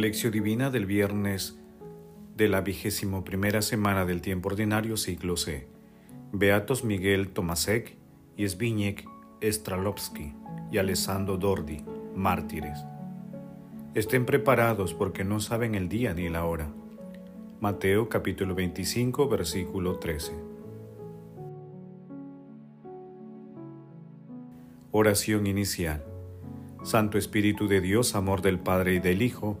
Lección Divina del viernes de la vigésimo primera semana del tiempo ordinario siglo C. Beatos Miguel Tomasek y Zbigniew Stralovski y Alessandro Dordi, mártires. Estén preparados porque no saben el día ni la hora. Mateo capítulo 25 versículo 13. Oración inicial. Santo Espíritu de Dios, amor del Padre y del Hijo,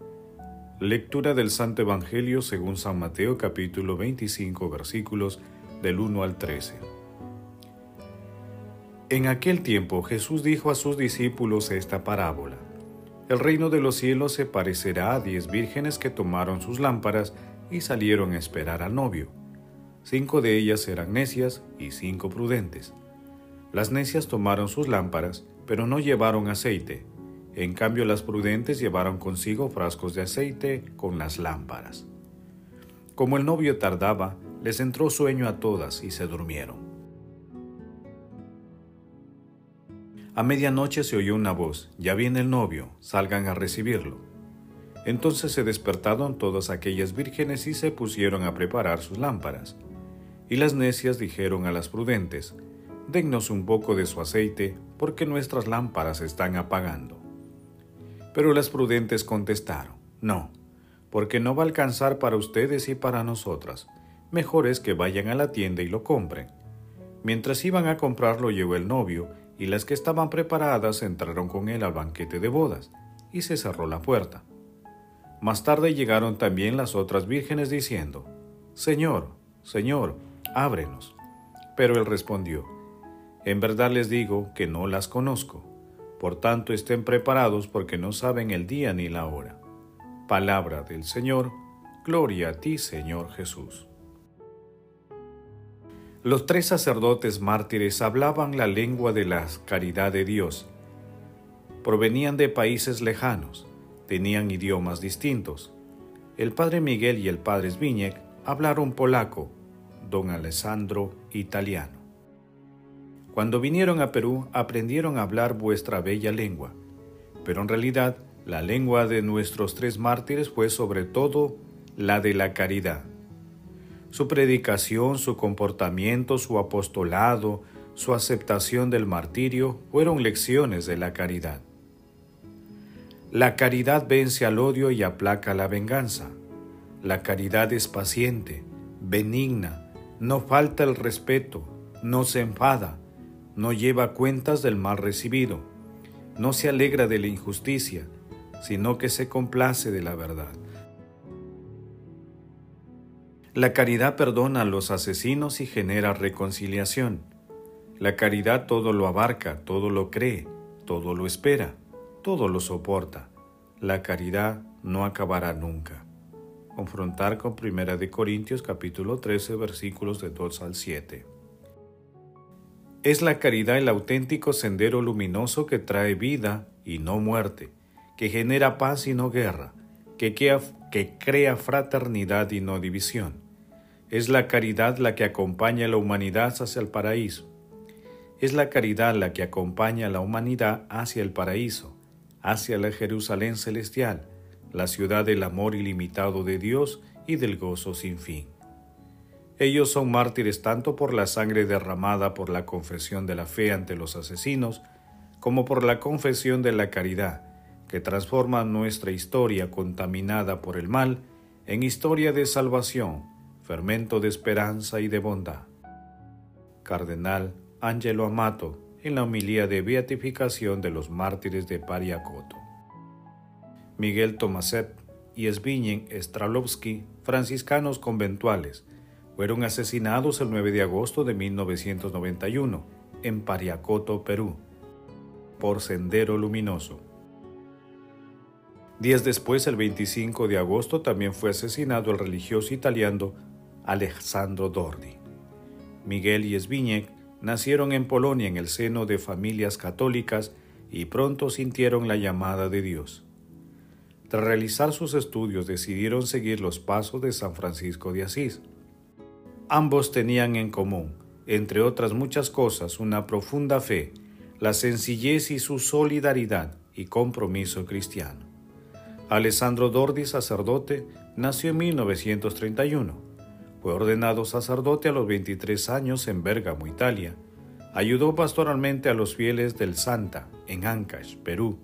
Lectura del Santo Evangelio según San Mateo capítulo 25 versículos del 1 al 13. En aquel tiempo Jesús dijo a sus discípulos esta parábola. El reino de los cielos se parecerá a diez vírgenes que tomaron sus lámparas y salieron a esperar al novio. Cinco de ellas eran necias y cinco prudentes. Las necias tomaron sus lámparas, pero no llevaron aceite en cambio las prudentes llevaron consigo frascos de aceite con las lámparas. Como el novio tardaba, les entró sueño a todas y se durmieron. A medianoche se oyó una voz, ya viene el novio, salgan a recibirlo. Entonces se despertaron todas aquellas vírgenes y se pusieron a preparar sus lámparas. Y las necias dijeron a las prudentes, Dennos un poco de su aceite, porque nuestras lámparas están apagando. Pero las prudentes contestaron, no, porque no va a alcanzar para ustedes y para nosotras. Mejor es que vayan a la tienda y lo compren. Mientras iban a comprarlo llegó el novio, y las que estaban preparadas entraron con él al banquete de bodas, y se cerró la puerta. Más tarde llegaron también las otras vírgenes diciendo, Señor, Señor, ábrenos. Pero él respondió, En verdad les digo que no las conozco. Por tanto, estén preparados porque no saben el día ni la hora. Palabra del Señor, gloria a ti, Señor Jesús. Los tres sacerdotes mártires hablaban la lengua de la caridad de Dios. Provenían de países lejanos, tenían idiomas distintos. El padre Miguel y el padre Zbigniew hablaron polaco, don Alessandro italiano. Cuando vinieron a Perú aprendieron a hablar vuestra bella lengua, pero en realidad la lengua de nuestros tres mártires fue sobre todo la de la caridad. Su predicación, su comportamiento, su apostolado, su aceptación del martirio fueron lecciones de la caridad. La caridad vence al odio y aplaca la venganza. La caridad es paciente, benigna, no falta el respeto, no se enfada, no lleva cuentas del mal recibido, no se alegra de la injusticia, sino que se complace de la verdad. La caridad perdona a los asesinos y genera reconciliación. La caridad todo lo abarca, todo lo cree, todo lo espera, todo lo soporta. La caridad no acabará nunca. Confrontar con 1 Corintios capítulo 13 versículos de 2 al 7. Es la caridad el auténtico sendero luminoso que trae vida y no muerte, que genera paz y no guerra, que crea, fraternidad y no división. Es la caridad la que acompaña a la humanidad hacia el paraíso. Es la caridad la que acompaña a la humanidad hacia el paraíso, hacia la Jerusalén celestial, la ciudad del amor ilimitado de Dios y del gozo sin fin. Ellos son mártires tanto por la sangre derramada por la confesión de la fe ante los asesinos, como por la confesión de la caridad, que transforma nuestra historia contaminada por el mal en historia de salvación, fermento de esperanza y de bondad. Cardenal Angelo Amato, en la homilía de beatificación de los mártires de Pariacoto. Miguel Tomaset y Zbigniew Stralovski, franciscanos conventuales, fueron asesinados el 9 de agosto de 1991 en Pariacoto, Perú, por Sendero Luminoso. Días después, el 25 de agosto, también fue asesinado el religioso italiano Alessandro Dordi. Miguel y Zbigniew nacieron en Polonia en el seno de familias católicas y pronto sintieron la llamada de Dios. Tras realizar sus estudios decidieron seguir los pasos de San Francisco de Asís. Ambos tenían en común, entre otras muchas cosas, una profunda fe, la sencillez y su solidaridad y compromiso cristiano. Alessandro Dordi, sacerdote, nació en 1931 fue ordenado sacerdote a los 23 años en Bérgamo, Italia. Ayudó pastoralmente a los fieles del Santa en Ancash, Perú.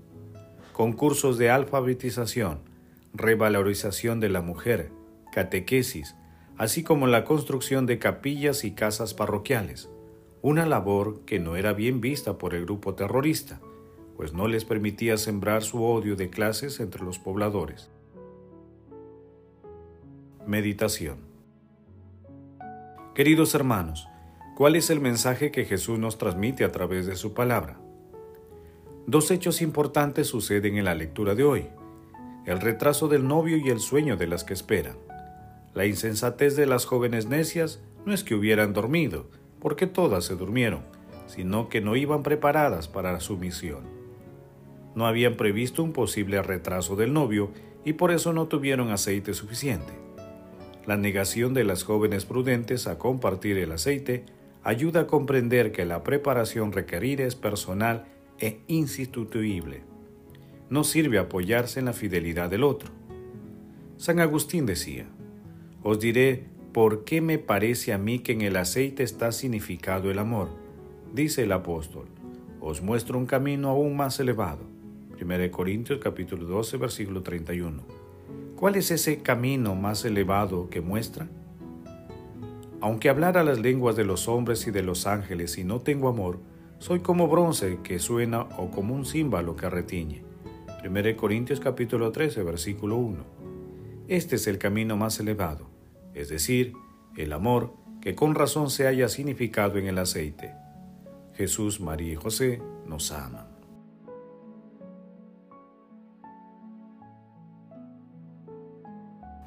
Concursos de alfabetización, revalorización de la mujer, catequesis, así como la construcción de capillas y casas parroquiales, una labor que no era bien vista por el grupo terrorista, pues no les permitía sembrar su odio de clases entre los pobladores. Meditación Queridos hermanos, ¿cuál es el mensaje que Jesús nos transmite a través de su palabra? Dos hechos importantes suceden en la lectura de hoy. El retraso del novio y el sueño de las que esperan. La insensatez de las jóvenes necias no es que hubieran dormido, porque todas se durmieron, sino que no iban preparadas para su misión. No habían previsto un posible retraso del novio y por eso no tuvieron aceite suficiente. La negación de las jóvenes prudentes a compartir el aceite ayuda a comprender que la preparación requerida es personal e insustituible. No sirve apoyarse en la fidelidad del otro. San Agustín decía, Os diré por qué me parece a mí que en el aceite está significado el amor. Dice el apóstol, os muestro un camino aún más elevado. 1 Corintios capítulo 12 versículo 31. ¿Cuál es ese camino más elevado que muestra? Aunque hablara las lenguas de los hombres y de los ángeles y no tengo amor, soy como bronce que suena o como un címbalo que retiñe. 1 Corintios capítulo 13, versículo 1. Este es el camino más elevado, es decir, el amor que con razón se haya significado en el aceite. Jesús, María y José nos aman.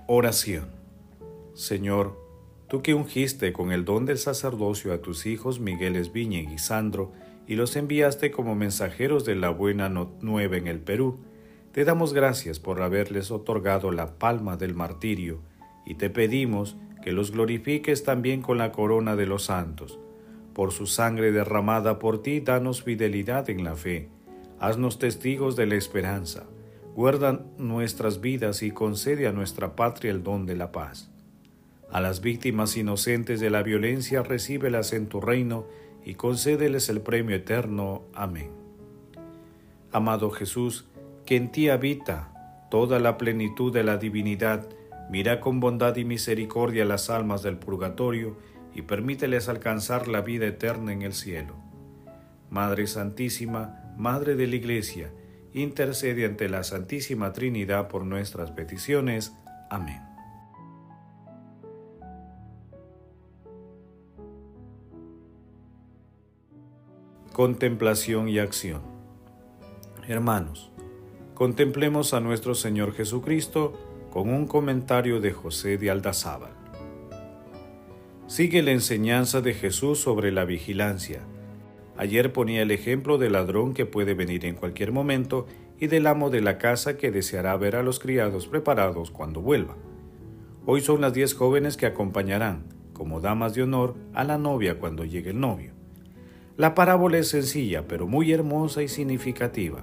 Oración. Señor, tú que ungiste con el don del sacerdocio a tus hijos Miguel Esviñe y Sandro y los enviaste como mensajeros de la buena nueva en el Perú, te damos gracias por haberles otorgado la palma del martirio y te pedimos que los glorifiques también con la corona de los santos. Por su sangre derramada por ti, danos fidelidad en la fe. Haznos testigos de la esperanza Guarda nuestras vidas y concede a nuestra patria el don de la paz. A las víctimas inocentes de la violencia recíbelas en tu reino y concédeles el premio eterno. Amén. Amado Jesús, que en ti habita toda la plenitud de la divinidad, mira con bondad y misericordia las almas del purgatorio y permíteles alcanzar la vida eterna en el cielo. Madre Santísima, Madre de la Iglesia, intercede ante la Santísima Trinidad por nuestras peticiones. Amén. Contemplación y acción Hermanos, contemplemos a nuestro Señor Jesucristo con un comentario de José de Aldazábal. Sigue la enseñanza de Jesús sobre la vigilancia Ayer ponía el ejemplo del ladrón que puede venir en cualquier momento y del amo de la casa que deseará ver a los criados preparados cuando vuelva. Hoy son las diez jóvenes que acompañarán, como damas de honor, a la novia cuando llegue el novio. La parábola es sencilla, pero muy hermosa y significativa.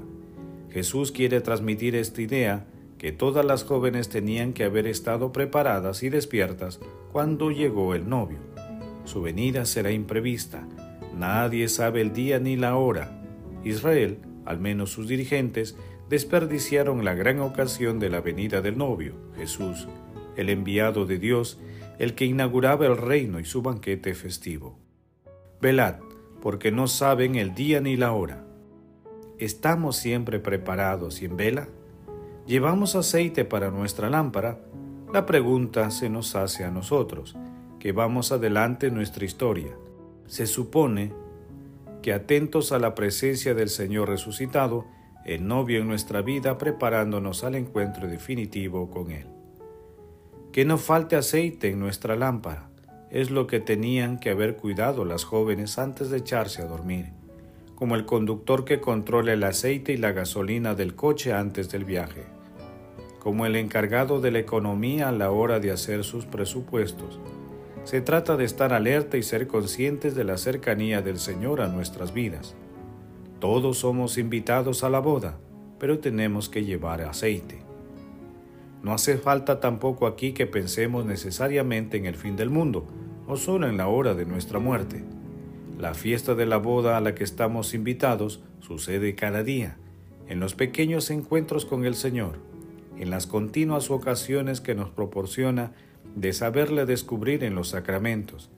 Jesús quiere transmitir esta idea que todas las jóvenes tenían que haber estado preparadas y despiertas cuando llegó el novio. Su venida será imprevista, Nadie sabe el día ni la hora. Israel, al menos sus dirigentes, desperdiciaron la gran ocasión de la venida del novio, Jesús, el enviado de Dios, el que inauguraba el reino y su banquete festivo. Velad, porque no saben el día ni la hora. ¿Estamos siempre preparados y en vela? ¿Llevamos aceite para nuestra lámpara? La pregunta se nos hace a nosotros, que vamos adelante en nuestra historia se supone que atentos a la presencia del Señor resucitado, el novio en nuestra vida preparándonos al encuentro definitivo con Él. Que no falte aceite en nuestra lámpara. Es lo que tenían que haber cuidado las jóvenes antes de echarse a dormir, como el conductor que controla el aceite y la gasolina del coche antes del viaje, como el encargado de la economía a la hora de hacer sus presupuestos. Se trata de estar alerta y ser conscientes de la cercanía del Señor a nuestras vidas. Todos somos invitados a la boda, pero tenemos que llevar aceite. No hace falta tampoco aquí que pensemos necesariamente en el fin del mundo o solo en la hora de nuestra muerte. La fiesta de la boda a la que estamos invitados sucede cada día, en los pequeños encuentros con el Señor, en las continuas ocasiones que nos proporciona de saberle descubrir en los sacramentos,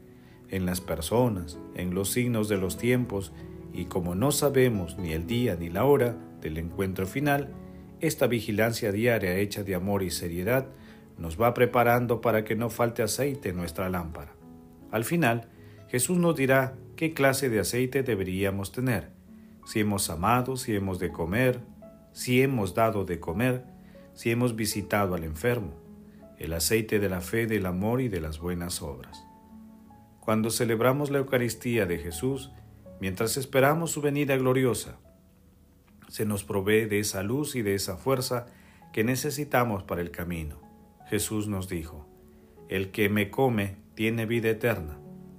en las personas, en los signos de los tiempos y como no sabemos ni el día ni la hora del encuentro final, esta vigilancia diaria hecha de amor y seriedad nos va preparando para que no falte aceite en nuestra lámpara. Al final, Jesús nos dirá qué clase de aceite deberíamos tener, si hemos amado, si hemos de comer, si hemos dado de comer, si hemos visitado al enfermo, el aceite de la fe, del amor y de las buenas obras. Cuando celebramos la Eucaristía de Jesús, Mientras esperamos su venida gloriosa, se nos provee de esa luz y de esa fuerza que necesitamos para el camino. Jesús nos dijo, El que me come tiene vida eterna,